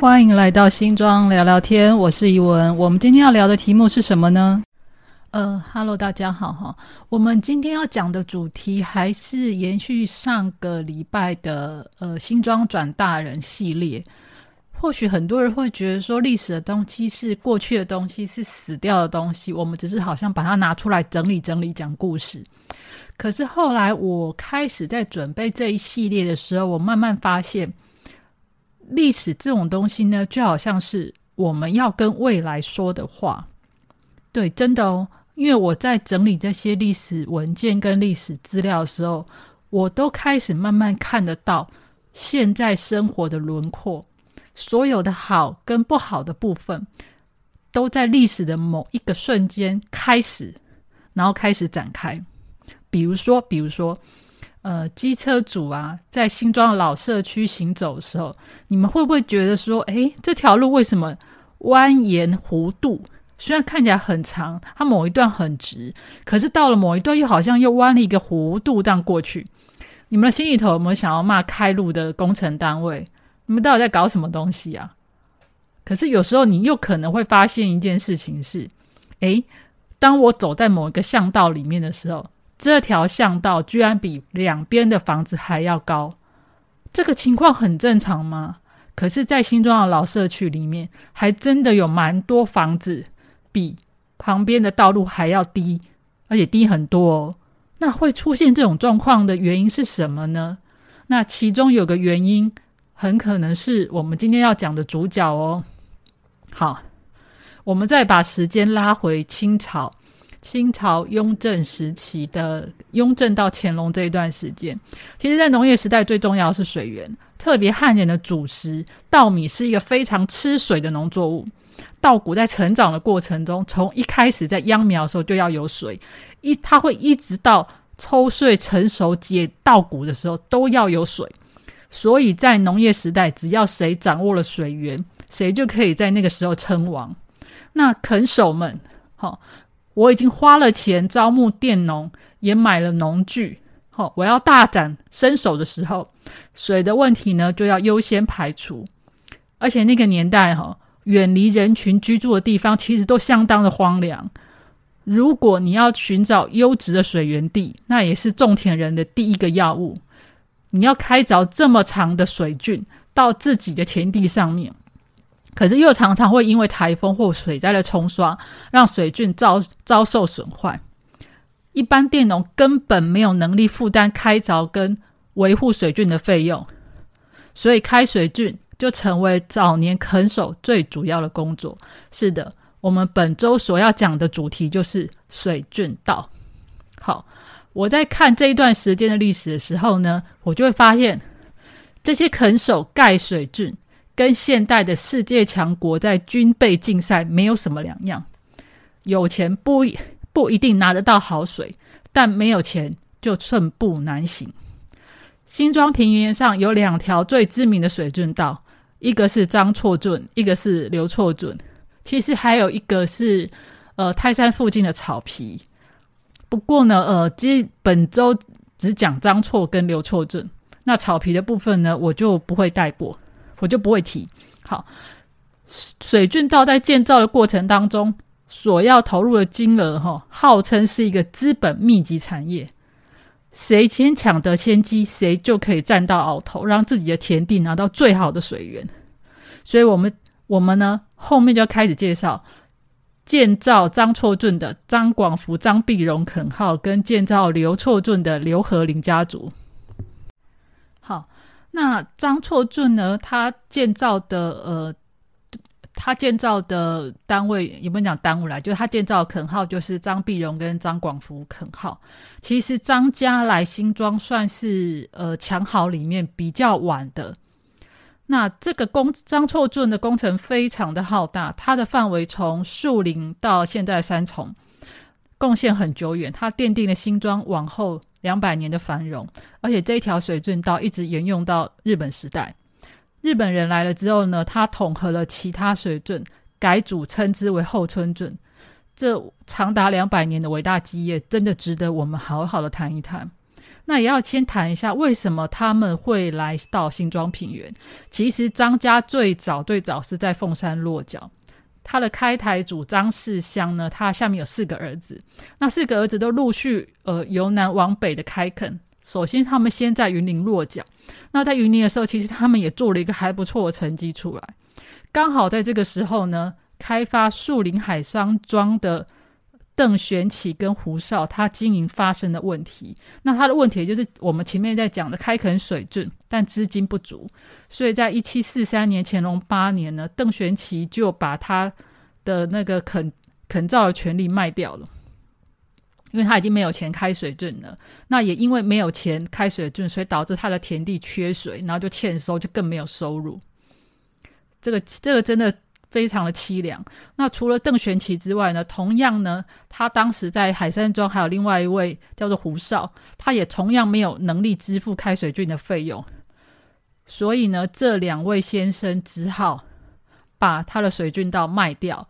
欢迎来到新庄聊聊天，我是怡文。我们今天要聊的题目是什么呢？呃，Hello，大家好哈。我们今天要讲的主题还是延续上个礼拜的呃新庄转大人系列。或许很多人会觉得说，历史的东西是过去的东西，是死掉的东西，我们只是好像把它拿出来整理整理讲故事。可是后来我开始在准备这一系列的时候，我慢慢发现。历史这种东西呢，就好像是我们要跟未来说的话。对，真的哦。因为我在整理这些历史文件跟历史资料的时候，我都开始慢慢看得到现在生活的轮廓，所有的好跟不好的部分，都在历史的某一个瞬间开始，然后开始展开。比如说，比如说。呃，机车主啊，在新庄老社区行走的时候，你们会不会觉得说，诶，这条路为什么蜿蜒弧度？虽然看起来很长，它某一段很直，可是到了某一段又好像又弯了一个弧度这样过去。你们的心里头有没有想要骂开路的工程单位？你们到底在搞什么东西啊？可是有时候你又可能会发现一件事情是，诶，当我走在某一个巷道里面的时候。这条巷道居然比两边的房子还要高，这个情况很正常吗？可是，在新庄的老社区里面，还真的有蛮多房子比旁边的道路还要低，而且低很多哦。那会出现这种状况的原因是什么呢？那其中有个原因，很可能是我们今天要讲的主角哦。好，我们再把时间拉回清朝。清朝雍正时期的雍正到乾隆这一段时间，其实，在农业时代最重要的是水源，特别汉人的主食稻米是一个非常吃水的农作物。稻谷在成长的过程中，从一开始在秧苗的时候就要有水，一它会一直到抽穗成熟结稻谷的时候都要有水。所以在农业时代，只要谁掌握了水源，谁就可以在那个时候称王。那垦手们，好。我已经花了钱招募佃农，也买了农具。好，我要大展身手的时候，水的问题呢就要优先排除。而且那个年代哈，远离人群居住的地方，其实都相当的荒凉。如果你要寻找优质的水源地，那也是种田人的第一个要务。你要开凿这么长的水圳到自己的田地上面。可是又常常会因为台风或水灾的冲刷，让水圳遭遭受损坏。一般佃农根本没有能力负担开凿跟维护水圳的费用，所以开水圳就成为早年垦手最主要的工作。是的，我们本周所要讲的主题就是水圳道。好，我在看这一段时间的历史的时候呢，我就会发现这些垦手盖水圳。跟现代的世界强国在军备竞赛没有什么两样。有钱不不一定拿得到好水，但没有钱就寸步难行。新庄平原上有两条最知名的水圳道，一个是张错圳，一个是刘错圳。其实还有一个是呃泰山附近的草皮。不过呢，呃，其实本周只讲张错跟刘错圳，那草皮的部分呢，我就不会带过。我就不会提。好，水圳道在建造的过程当中，所要投入的金额，哈，号称是一个资本密集产业。谁先抢得先机，谁就可以占到鳌头，让自己的田地拿到最好的水源。所以，我们我们呢，后面就要开始介绍建造张错俊的张广福、张碧荣垦号，跟建造刘错俊的刘和林家族。那张错俊呢？他建造的呃，他建造的单位有没有讲单位来？就是他建造的垦号，就是张碧荣跟张广福垦号。其实张家来新庄算是呃强豪里面比较晚的。那这个工张错俊的工程非常的浩大，它的范围从树林到现在三重，贡献很久远。它奠定了新庄往后。两百年的繁荣，而且这一条水圳道一直沿用到日本时代。日本人来了之后呢，他统合了其他水圳，改组称之为后村圳。这长达两百年的伟大基业，真的值得我们好好的谈一谈。那也要先谈一下为什么他们会来到新庄平原。其实张家最早最早是在凤山落脚，他的开台主张世香呢，他下面有四个儿子，那四个儿子都陆续呃由南往北的开垦。首先，他们先在云林落脚。那在云林的时候，其实他们也做了一个还不错的成绩出来。刚好在这个时候呢，开发树林海商庄的邓玄奇跟胡少，他经营发生的问题。那他的问题就是我们前面在讲的开垦水圳，但资金不足。所以在一七四三年乾隆八年呢，邓玄奇就把他的那个垦垦造的权利卖掉了。因为他已经没有钱开水圳了，那也因为没有钱开水圳，所以导致他的田地缺水，然后就欠收，就更没有收入。这个这个真的非常的凄凉。那除了邓玄奇之外呢，同样呢，他当时在海山庄还有另外一位叫做胡少，他也同样没有能力支付开水郡的费用，所以呢，这两位先生只好把他的水郡道卖掉，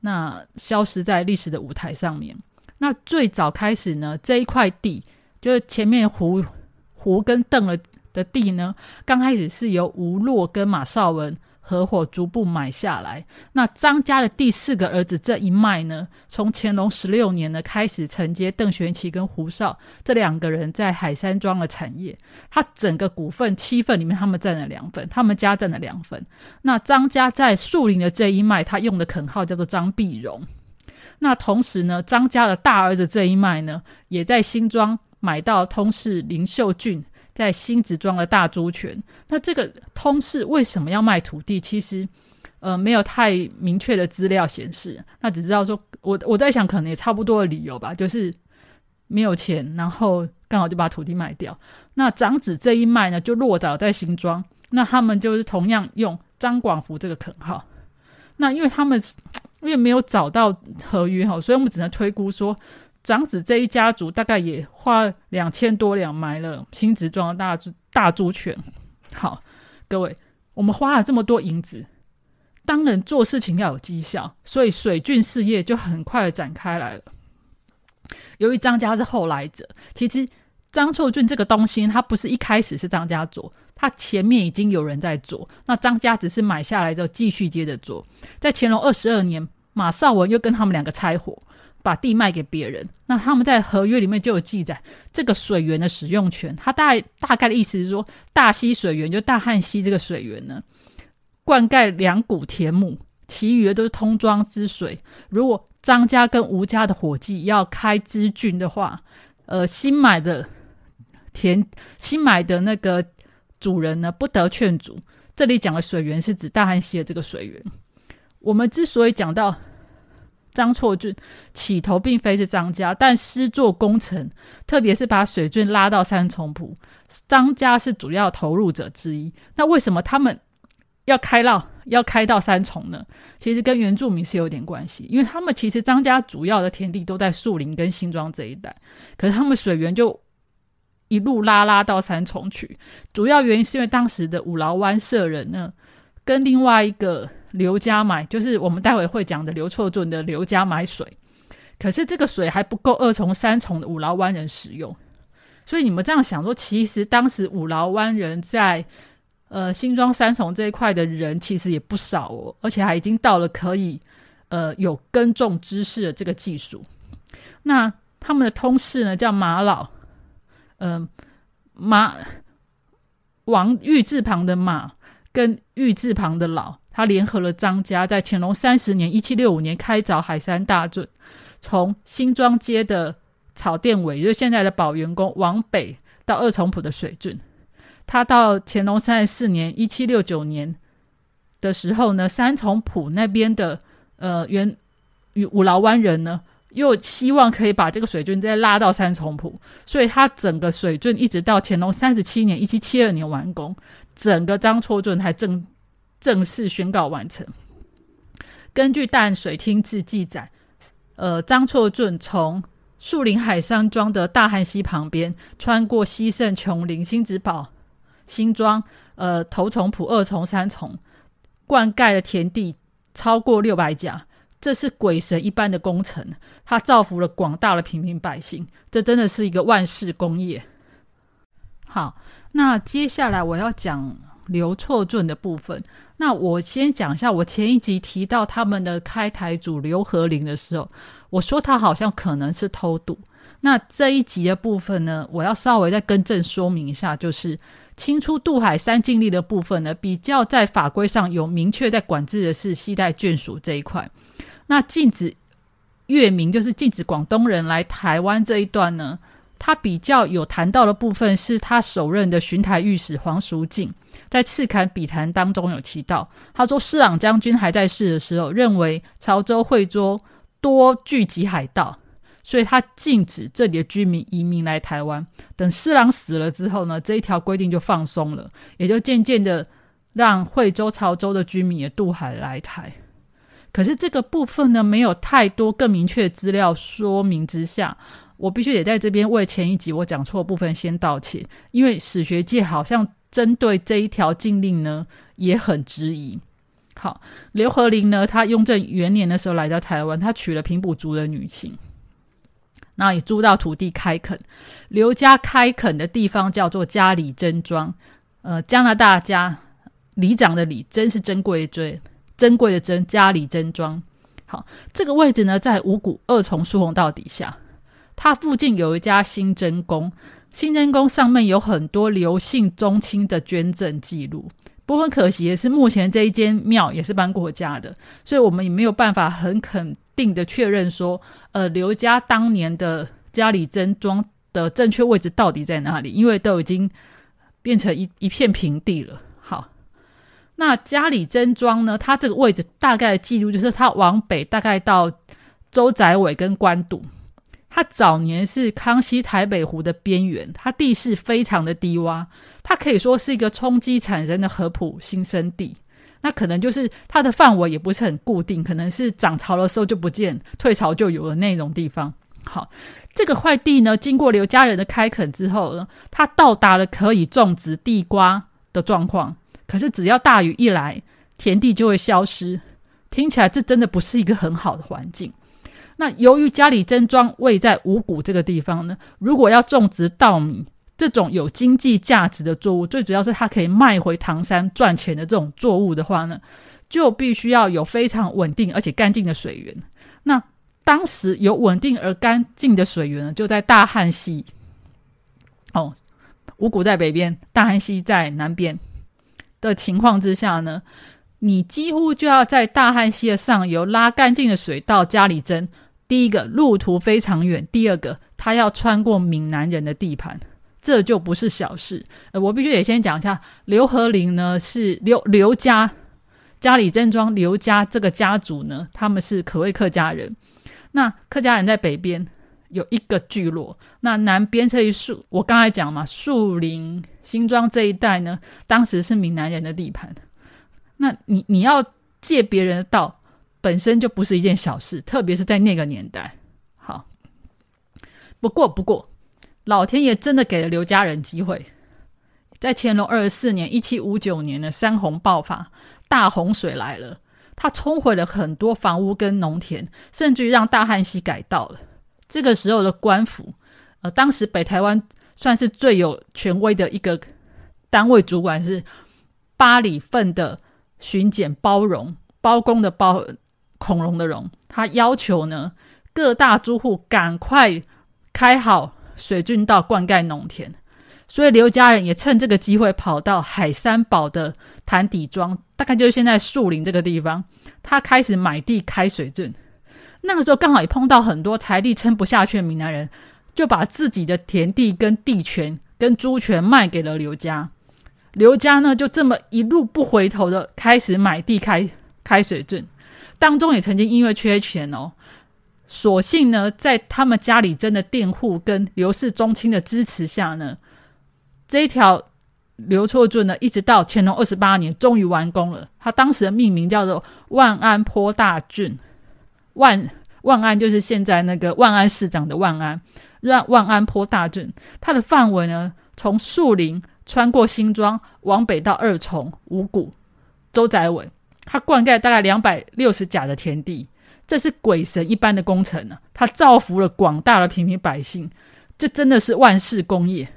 那消失在历史的舞台上面。那最早开始呢，这一块地就是前面胡胡跟邓了的地呢，刚开始是由吴洛跟马绍文合伙逐步买下来。那张家的第四个儿子这一脉呢，从乾隆十六年呢开始承接邓玄奇跟胡少这两个人在海山庄的产业，他整个股份七份里面，他们占了两份，他们家占了两份。那张家在树林的这一脉，他用的垦号叫做张碧荣。那同时呢，张家的大儿子这一脉呢，也在新庄买到通事林秀俊在新子庄的大猪权。那这个通事为什么要卖土地？其实，呃，没有太明确的资料显示。那只知道说，我我在想，可能也差不多的理由吧，就是没有钱，然后刚好就把土地卖掉。那长子这一脉呢，就落脚在新庄，那他们就是同样用张广福这个垦号。那因为他们。因为没有找到合约哈，所以我们只能推估说，长子这一家族大概也花两千多两买了新植庄的大猪大猪犬。好，各位，我们花了这么多银子，当然做事情要有绩效，所以水郡事业就很快的展开来了。由于张家是后来者，其实张厝郡这个东西，它不是一开始是张家做。他前面已经有人在做，那张家只是买下来之后继续接着做。在乾隆二十二年，马绍文又跟他们两个拆伙，把地卖给别人。那他们在合约里面就有记载这个水源的使用权。他大大概的意思是说，大溪水源就大汉溪这个水源呢，灌溉两股田亩，其余的都是通庄之水。如果张家跟吴家的伙计要开支郡的话，呃，新买的田，新买的那个。主人呢不得劝阻。这里讲的水源是指大汉溪的这个水源。我们之所以讲到张错郡起头并非是张家，但施作工程，特别是把水郡拉到三重埔，张家是主要投入者之一。那为什么他们要开到要开到三重呢？其实跟原住民是有点关系，因为他们其实张家主要的田地都在树林跟新庄这一带，可是他们水源就。一路拉拉到三重去，主要原因是因为当时的五劳湾社人呢，跟另外一个刘家买，就是我们待会会讲的刘错顿的刘家买水，可是这个水还不够二重三重的五劳湾人使用，所以你们这样想说，其实当时五劳湾人在呃新庄三重这一块的人其实也不少哦，而且还已经到了可以呃有耕种知识的这个技术。那他们的通事呢叫马老。嗯，马王玉字旁的马跟玉字旁的老，他联合了张家，在乾隆三十年（一七六五年）开凿海山大圳，从新庄街的草甸尾，就是现在的宝元宫往北到二重埔的水圳。他到乾隆三十四年（一七六九年）的时候呢，三重埔那边的呃原五劳湾人呢。又希望可以把这个水圳再拉到三重埔，所以他整个水圳一直到乾隆三十七年（一七七二年）完工，整个张厝圳才正正式宣告完成。根据淡水厅志记载，呃，张厝圳从树林海山庄的大汉溪旁边，穿过西圣琼林、新子堡、新庄、呃头重埔、二重、三重，灌溉的田地超过六百甲。这是鬼神一般的工程，它造福了广大的平民百姓，这真的是一个万世功业。好，那接下来我要讲刘错俊的部分。那我先讲一下，我前一集提到他们的开台主刘和林的时候，我说他好像可能是偷渡。那这一集的部分呢，我要稍微再更正说明一下，就是清出渡海三禁令的部分呢，比较在法规上有明确在管制的是西带眷属这一块。那禁止粤民，就是禁止广东人来台湾这一段呢，他比较有谈到的部分是他首任的巡台御史黄淑静在赤坎笔谈当中有提到，他说施琅将军还在世的时候，认为潮州惠州多聚集海盗。所以他禁止这里的居民移民来台湾。等施琅死了之后呢，这一条规定就放松了，也就渐渐的让惠州、潮州的居民也渡海来台。可是这个部分呢，没有太多更明确资料说明之下，我必须得在这边为前一集我讲错部分先道歉，因为史学界好像针对这一条禁令呢也很质疑。好，刘和林呢，他雍正元年的时候来到台湾，他娶了平埔族的女性。那也租到土地开垦，刘家开垦的地方叫做嘉里珍庄，呃，加拿大家里长的里珍是珍贵的珍贵的珍，嘉里珍庄。好，这个位置呢在五股二重疏洪道底下，它附近有一家新真宫，新真宫上面有很多刘姓宗亲的捐赠记录。不过很可惜的是，目前这一间庙也是搬过家的，所以我们也没有办法很肯定的确认说，呃，刘家当年的家里真庄的正确位置到底在哪里？因为都已经变成一一片平地了。好，那家里真庄呢？它这个位置大概的记录就是，它往北大概到周宅尾跟官渡。它早年是康熙台北湖的边缘，它地势非常的低洼，它可以说是一个冲击产生的河浦新生地。那可能就是它的范围也不是很固定，可能是涨潮的时候就不见，退潮就有了那种地方。好，这个块地呢，经过刘家人的开垦之后呢，它到达了可以种植地瓜的状况。可是只要大雨一来，田地就会消失。听起来这真的不是一个很好的环境。那由于家里真庄位在五谷这个地方呢，如果要种植稻米这种有经济价值的作物，最主要是它可以卖回唐山赚钱的这种作物的话呢，就必须要有非常稳定而且干净的水源。那当时有稳定而干净的水源呢，就在大汉溪。哦，五谷在北边，大汉溪在南边的情况之下呢，你几乎就要在大汉溪的上游拉干净的水到家里蒸。第一个路途非常远，第二个他要穿过闽南人的地盘，这就不是小事。呃，我必须得先讲一下，刘和林呢是刘刘家家里正庄刘家这个家族呢，他们是可谓客家人。那客家人在北边有一个聚落，那南边这一树，我刚才讲嘛，树林新庄这一带呢，当时是闽南人的地盘。那你你要借别人的道。本身就不是一件小事，特别是在那个年代。好，不过不过，老天爷真的给了刘家人机会。在乾隆二十四年（一七五九年）的山洪爆发，大洪水来了，它冲毁了很多房屋跟农田，甚至于让大汉溪改道了。这个时候的官府，呃，当时北台湾算是最有权威的一个单位，主管是八里份的巡检包容包公的包。孔融的融，他要求呢各大租户赶快开好水圳道灌溉农田，所以刘家人也趁这个机会跑到海山堡的潭底庄，大概就是现在树林这个地方，他开始买地开水圳。那个时候刚好也碰到很多财力撑不下去的闽南人，就把自己的田地跟地权跟猪权卖给了刘家。刘家呢就这么一路不回头的开始买地开开水圳。当中也曾经因为缺钱哦，所幸呢，在他们家里真的佃户跟刘氏宗亲的支持下呢，这一条刘错圳呢，一直到乾隆二十八年终于完工了。他当时的命名叫做万安坡大圳，万万安就是现在那个万安市长的万安，让万安坡大圳，它的范围呢，从树林穿过新庄往北到二重五股周宅尾。它灌溉大概两百六十甲的田地，这是鬼神一般的工程呢，它造福了广大的平民百姓，这真的是万世功业。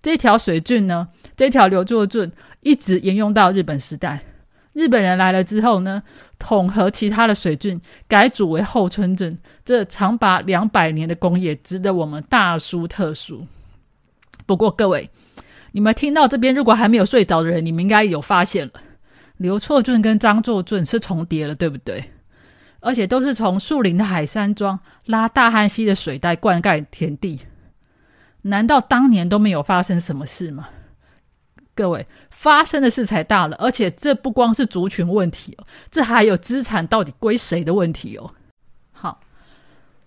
这条水圳呢，这条流作圳一直沿用到日本时代。日本人来了之后呢，统合其他的水圳，改组为后村圳，这长达两百年的工业，值得我们大书特书。不过各位，你们听到这边，如果还没有睡着的人，你们应该有发现了，刘错俊跟张作俊是重叠了，对不对？而且都是从树林的海山庄拉大汉溪的水带灌溉田地，难道当年都没有发生什么事吗？各位，发生的事才大了，而且这不光是族群问题哦，这还有资产到底归谁的问题哦。好，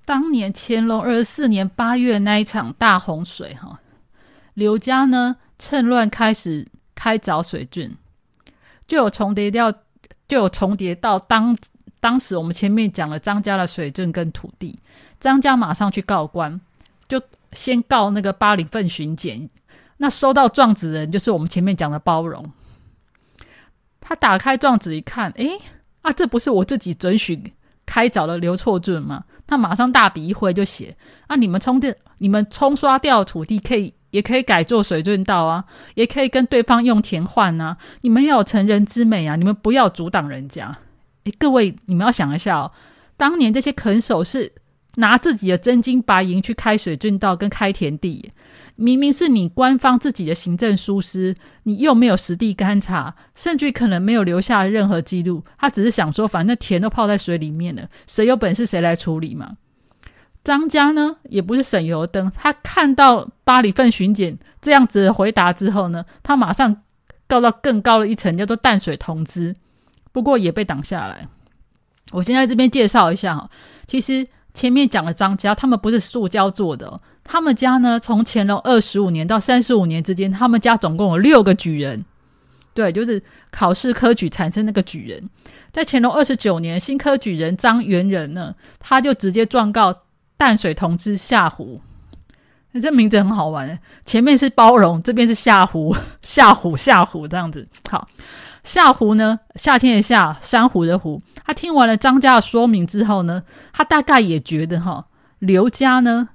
当年乾隆二十四年八月那一场大洪水，哈，刘家呢趁乱开始开凿水圳，就有重叠掉，就有重叠到当当时我们前面讲了张家的水圳跟土地，张家马上去告官，就先告那个八里份巡检。那收到状纸人就是我们前面讲的包容。他打开状纸一看，诶，啊，这不是我自己准许开凿的刘错准吗？他马上大笔一挥就写：啊，你们冲电、你们冲刷掉土地可以，也可以改做水圳道啊，也可以跟对方用田换啊。你们要有成人之美啊，你们不要阻挡人家。诶，各位，你们要想一下哦，当年这些垦手是拿自己的真金白银去开水圳道跟开田地。明明是你官方自己的行政疏失，你又没有实地勘察，甚至可能没有留下任何记录。他只是想说，反正田都泡在水里面了，谁有本事谁来处理嘛。张家呢，也不是省油灯，他看到巴里份巡检这样子的回答之后呢，他马上告到更高的一层，叫做淡水同知，不过也被挡下来。我先在这边介绍一下哈，其实前面讲了张家，他们不是塑胶做的。他们家呢，从乾隆二十五年到三十五年之间，他们家总共有六个举人。对，就是考试科举产生那个举人。在乾隆二十九年，新科举人张元仁呢，他就直接状告淡水同知夏湖。这名字很好玩，前面是包容，这边是夏湖，夏湖夏湖这样子。好，夏湖呢，夏天的夏，珊瑚的湖。他听完了张家的说明之后呢，他大概也觉得哈，刘家呢。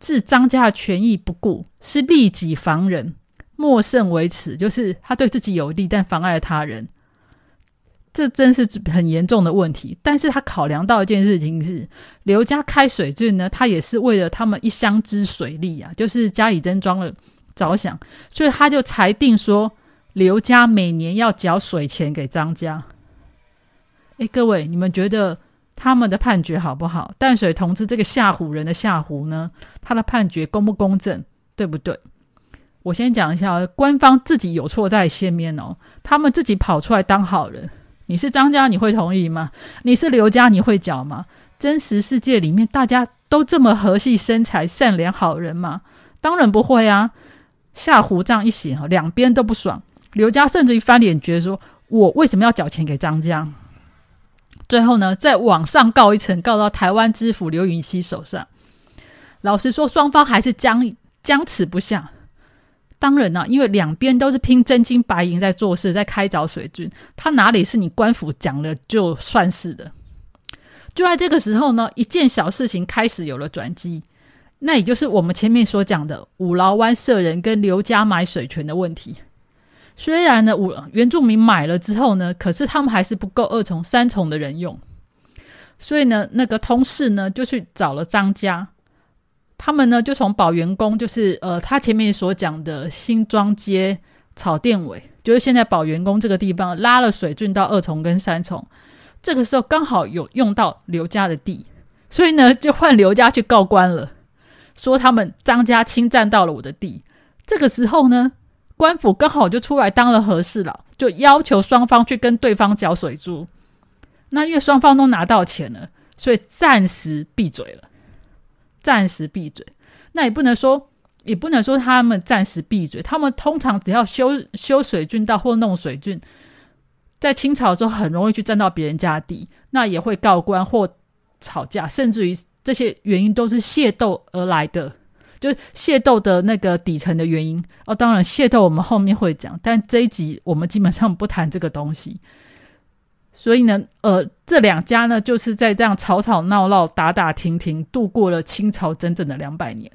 置张家的权益不顾，是利己防人，莫甚为耻。就是他对自己有利，但妨碍了他人，这真是很严重的问题。但是他考量到一件事情是，刘家开水郡呢，他也是为了他们一乡之水利啊，就是家里真装了着想，所以他就裁定说，刘家每年要缴水钱给张家。哎，各位，你们觉得？他们的判决好不好？淡水同志这个吓唬人的吓唬呢？他的判决公不公正？对不对？我先讲一下，官方自己有错在先面哦。他们自己跑出来当好人，你是张家，你会同意吗？你是刘家，你会缴吗？真实世界里面，大家都这么和气生财、善良好人吗？当然不会啊！夏唬这样一写，两边都不爽。刘家甚至于翻脸，觉得说我为什么要缴钱给张家？最后呢，在网上告一层，告到台湾知府刘允熙手上。老实说，双方还是僵僵持不下。当然呢，因为两边都是拼真金白银在做事，在开凿水军，他哪里是你官府讲了就算是的？就在这个时候呢，一件小事情开始有了转机，那也就是我们前面所讲的五劳湾社人跟刘家买水权的问题。虽然呢，五原住民买了之后呢，可是他们还是不够二重、三重的人用，所以呢，那个通事呢就去找了张家，他们呢就从宝元宫，就是呃，他前面所讲的新庄街草甸尾，就是现在宝元宫这个地方拉了水圳到二重跟三重，这个时候刚好有用到刘家的地，所以呢就换刘家去告官了，说他们张家侵占到了我的地，这个时候呢。官府刚好就出来当了和事佬，就要求双方去跟对方缴水租。那因为双方都拿到钱了，所以暂时闭嘴了。暂时闭嘴，那也不能说，也不能说他们暂时闭嘴。他们通常只要修修水郡道或弄水郡，在清朝的时候很容易去占到别人家地，那也会告官或吵架，甚至于这些原因都是械斗而来的。就是械斗的那个底层的原因哦，当然械斗我们后面会讲，但这一集我们基本上不谈这个东西。所以呢，呃，这两家呢，就是在这样吵吵闹闹、打打停停，度过了清朝整整的两百年。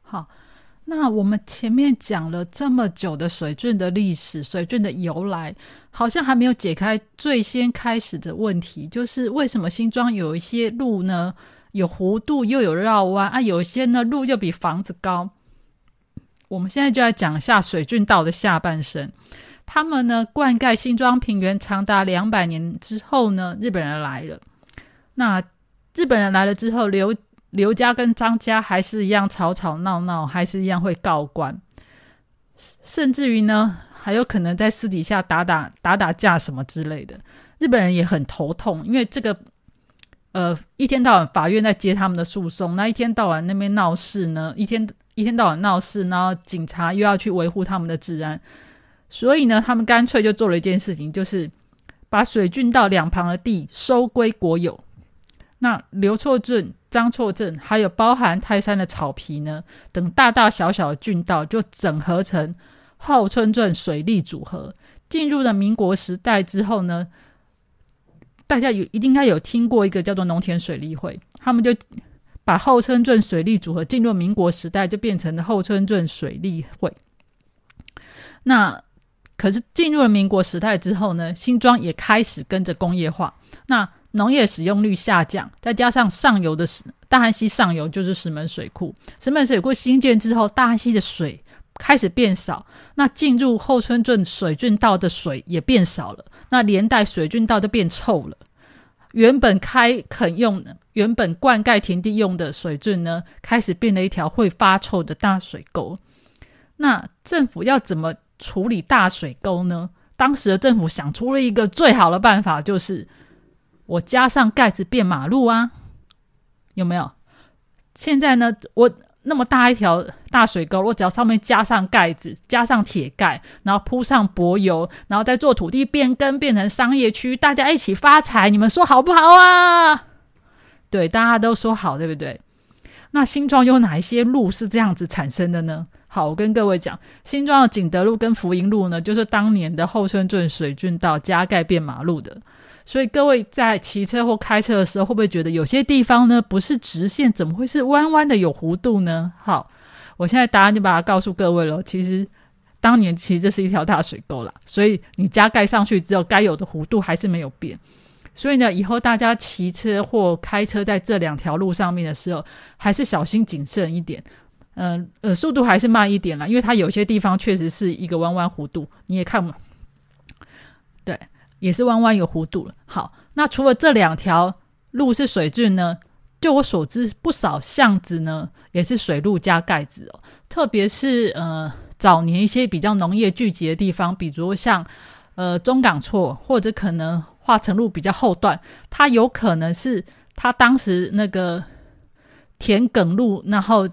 好，那我们前面讲了这么久的水郡的历史、水郡的由来，好像还没有解开最先开始的问题，就是为什么新庄有一些路呢，有弧度又有绕弯啊，有些呢路又比房子高。我们现在就来讲一下水郡道的下半生。他们呢，灌溉新庄平原长达两百年之后呢，日本人来了。那日本人来了之后，刘刘家跟张家还是一样吵吵闹闹，还是一样会告官，甚至于呢，还有可能在私底下打打打打架什么之类的。日本人也很头痛，因为这个呃，一天到晚法院在接他们的诉讼，那一天到晚那边闹事呢，一天一天到晚闹事，然后警察又要去维护他们的治安。所以呢，他们干脆就做了一件事情，就是把水郡道两旁的地收归国有。那刘厝镇、张厝镇，还有包含泰山的草皮呢，等大大小小的郡道，就整合成后村镇水利组合。进入了民国时代之后呢，大家有一定应该有听过一个叫做农田水利会，他们就把后村镇水利组合进入民国时代，就变成了后村镇水利会。那可是进入了民国时代之后呢，新庄也开始跟着工业化，那农业使用率下降，再加上上游的石大汉溪上游就是石门水库，石门水库新建之后，大汉溪的水开始变少，那进入后村镇水郡道的水也变少了，那连带水郡道就变臭了。原本开垦用、原本灌溉田地用的水郡呢，开始变了一条会发臭的大水沟。那政府要怎么？处理大水沟呢？当时的政府想出了一个最好的办法，就是我加上盖子变马路啊，有没有？现在呢，我那么大一条大水沟，我只要上面加上盖子，加上铁盖，然后铺上柏油，然后再做土地变更，变成商业区，大家一起发财，你们说好不好啊？对，大家都说好，对不对？那新庄有哪一些路是这样子产生的呢？好，我跟各位讲，新庄的景德路跟福营路呢，就是当年的后村镇水郡道加盖变马路的。所以各位在骑车或开车的时候，会不会觉得有些地方呢不是直线，怎么会是弯弯的有弧度呢？好，我现在答案就把它告诉各位了。其实当年其实这是一条大水沟啦，所以你加盖上去之后，该有的弧度还是没有变。所以呢，以后大家骑车或开车在这两条路上面的时候，还是小心谨慎一点。嗯呃，速度还是慢一点了，因为它有些地方确实是一个弯弯弧度，你也看嘛，对，也是弯弯有弧度了。好，那除了这两条路是水郡呢，就我所知，不少巷子呢也是水路加盖子哦。特别是呃早年一些比较农业聚集的地方，比如像呃中港厝或者可能化成路比较后段，它有可能是它当时那个田埂路，然后。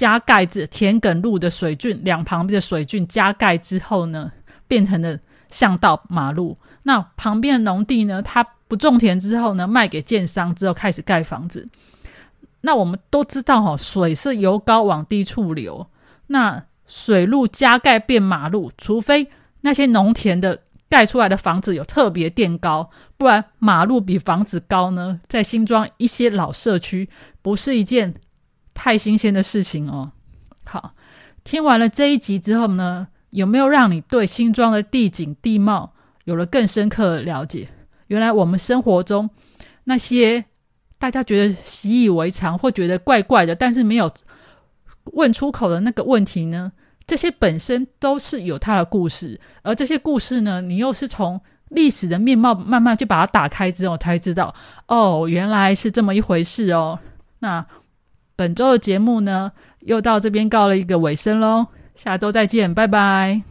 加盖子田埂路的水郡两旁边的水郡加盖之后呢，变成了巷道马路。那旁边的农地呢，它不种田之后呢，卖给建商之后开始盖房子。那我们都知道哈，水是由高往低处流。那水路加盖变马路，除非那些农田的盖出来的房子有特别垫高，不然马路比房子高呢，在新庄一些老社区不是一件。太新鲜的事情哦！好，听完了这一集之后呢，有没有让你对新庄的地景地貌有了更深刻的了解？原来我们生活中那些大家觉得习以为常或觉得怪怪的，但是没有问出口的那个问题呢？这些本身都是有它的故事，而这些故事呢，你又是从历史的面貌慢慢去把它打开之后，才知道哦，原来是这么一回事哦。那。本周的节目呢，又到这边告了一个尾声喽，下周再见，拜拜。